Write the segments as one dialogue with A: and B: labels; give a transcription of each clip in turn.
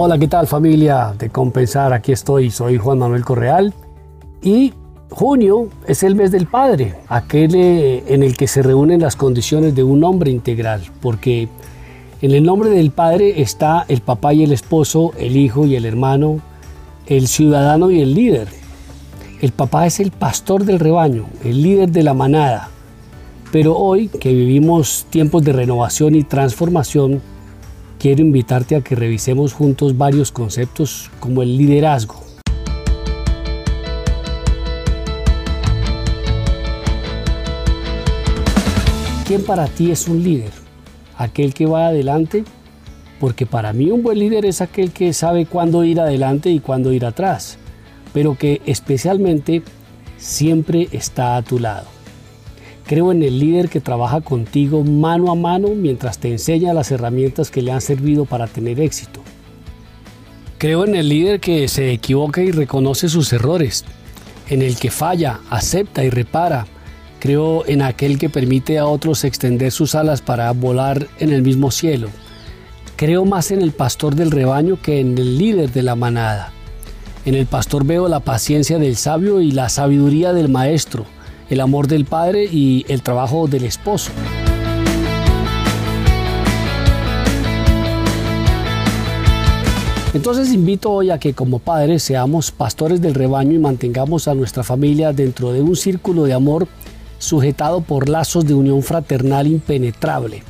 A: Hola, ¿qué tal familia de Compensar? Aquí estoy, soy Juan Manuel Correal y junio es el mes del padre, aquel eh, en el que se reúnen las condiciones de un hombre integral, porque en el nombre del padre está el papá y el esposo, el hijo y el hermano, el ciudadano y el líder. El papá es el pastor del rebaño, el líder de la manada. Pero hoy que vivimos tiempos de renovación y transformación, quiero invitarte a que revisemos juntos varios conceptos como el liderazgo. ¿Quién para ti es un líder? ¿Aquel que va adelante? Porque para mí un buen líder es aquel que sabe cuándo ir adelante y cuándo ir atrás, pero que especialmente siempre está a tu lado. Creo en el líder que trabaja contigo mano a mano mientras te enseña las herramientas que le han servido para tener éxito. Creo en el líder que se equivoca y reconoce sus errores, en el que falla, acepta y repara. Creo en aquel que permite a otros extender sus alas para volar en el mismo cielo. Creo más en el pastor del rebaño que en el líder de la manada. En el pastor veo la paciencia del sabio y la sabiduría del maestro el amor del padre y el trabajo del esposo. Entonces invito hoy a que como padres seamos pastores del rebaño y mantengamos a nuestra familia dentro de un círculo de amor sujetado por lazos de unión fraternal impenetrable.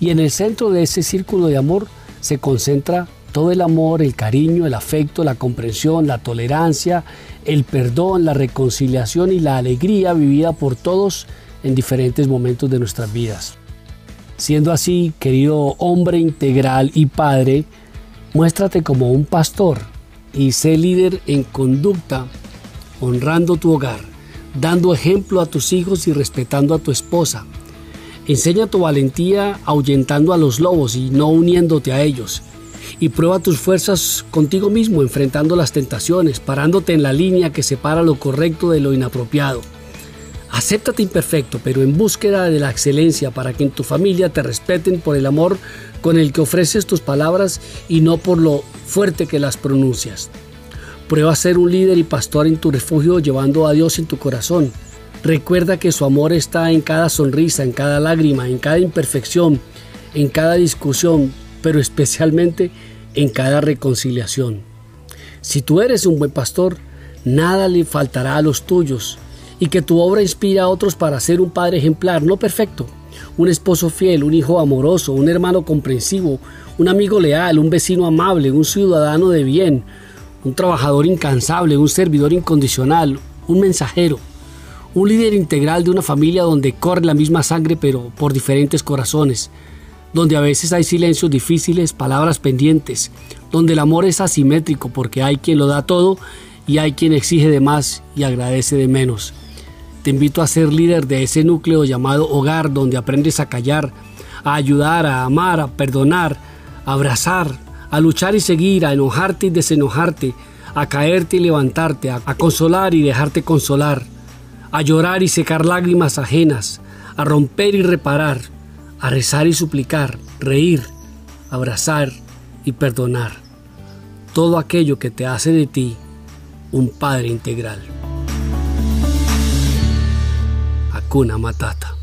A: Y en el centro de ese círculo de amor se concentra todo el amor, el cariño, el afecto, la comprensión, la tolerancia, el perdón, la reconciliación y la alegría vivida por todos en diferentes momentos de nuestras vidas. Siendo así, querido hombre integral y padre, muéstrate como un pastor y sé líder en conducta, honrando tu hogar, dando ejemplo a tus hijos y respetando a tu esposa. Enseña tu valentía ahuyentando a los lobos y no uniéndote a ellos y prueba tus fuerzas contigo mismo, enfrentando las tentaciones, parándote en la línea que separa lo correcto de lo inapropiado. Acéptate imperfecto, pero en búsqueda de la excelencia para que en tu familia te respeten por el amor con el que ofreces tus palabras y no por lo fuerte que las pronuncias. Prueba a ser un líder y pastor en tu refugio llevando a Dios en tu corazón. Recuerda que su amor está en cada sonrisa, en cada lágrima, en cada imperfección, en cada discusión, pero especialmente en cada reconciliación. Si tú eres un buen pastor, nada le faltará a los tuyos y que tu obra inspira a otros para ser un padre ejemplar, no perfecto, un esposo fiel, un hijo amoroso, un hermano comprensivo, un amigo leal, un vecino amable, un ciudadano de bien, un trabajador incansable, un servidor incondicional, un mensajero, un líder integral de una familia donde corre la misma sangre pero por diferentes corazones, donde a veces hay silencios difíciles, palabras pendientes, donde el amor es asimétrico porque hay quien lo da todo y hay quien exige de más y agradece de menos. Te invito a ser líder de ese núcleo llamado hogar donde aprendes a callar, a ayudar, a amar, a perdonar, a abrazar, a luchar y seguir, a enojarte y desenojarte, a caerte y levantarte, a, consolar y dejarte consolar, a llorar y secar lágrimas ajenas, a romper y reparar, a rezar y suplicar, reír, abrazar y perdonar. Todo aquello que te hace de ti un Padre integral. Hakuna Matata.